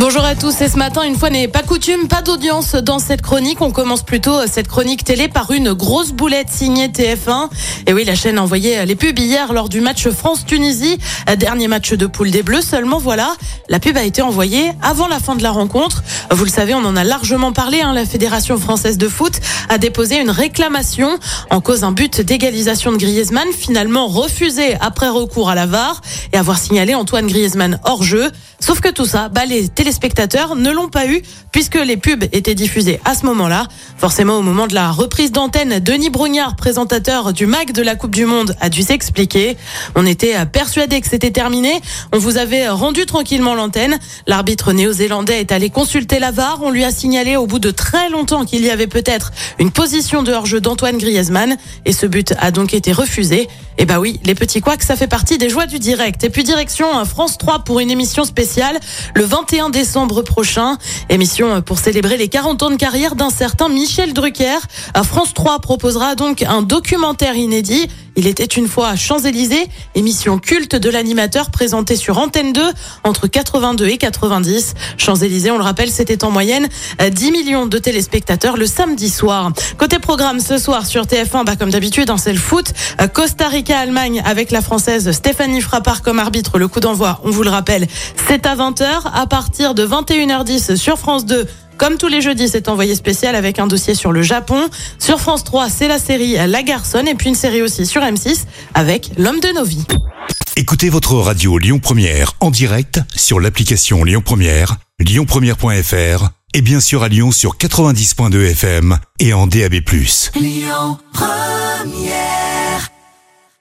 Bonjour à tous et ce matin, une fois n'est pas coutume, pas d'audience dans cette chronique. On commence plutôt cette chronique télé par une grosse boulette signée TF1. Et oui, la chaîne a envoyé les pubs hier lors du match France-Tunisie, dernier match de poule des Bleus. Seulement voilà, la pub a été envoyée avant la fin de la rencontre. Vous le savez, on en a largement parlé. Hein, la Fédération française de foot a déposé une réclamation en cause d'un but d'égalisation de Griezmann, finalement refusé après recours à la VAR et avoir signalé Antoine Griezmann hors jeu. Sauf que tout ça, bah, les téléspectateurs ne l'ont pas eu puisque les pubs étaient diffusées à ce moment-là. Forcément, au moment de la reprise d'antenne, Denis Brognard, présentateur du MAC de la Coupe du Monde, a dû s'expliquer. On était persuadé que c'était terminé. On vous avait rendu tranquillement l'antenne. L'arbitre néo-zélandais est allé consulter la VAR. On lui a signalé au bout de très longtemps qu'il y avait peut-être une position de hors-jeu d'Antoine Griezmann et ce but a donc été refusé. Et bah oui, les petits couacs, ça fait partie des joies du direct. Et puis direction France 3 pour une émission spéciale le 21 décembre prochain. Émission pour célébrer les 40 ans de carrière d'un certain Michel Drucker. France 3 proposera donc un documentaire inédit il était une fois à Champs-Élysées, émission culte de l'animateur présentée sur Antenne 2 entre 82 et 90. Champs-Élysées, on le rappelle, c'était en moyenne 10 millions de téléspectateurs le samedi soir. Côté programme ce soir sur TF1, bah comme d'habitude, c'est le foot. Costa Rica-Allemagne avec la française Stéphanie Frappard comme arbitre. Le coup d'envoi, on vous le rappelle, c'est à 20h. À partir de 21h10 sur France 2, comme tous les jeudis, c'est envoyé spécial avec un dossier sur le Japon. Sur France 3, c'est la série La Garçonne et puis une série aussi sur M6 avec L'homme de nos vies. Écoutez votre radio Lyon Première en direct sur l'application Lyon Première, lyonpremière.fr et bien sûr à Lyon sur 90.2 FM et en DAB+. Lyon Première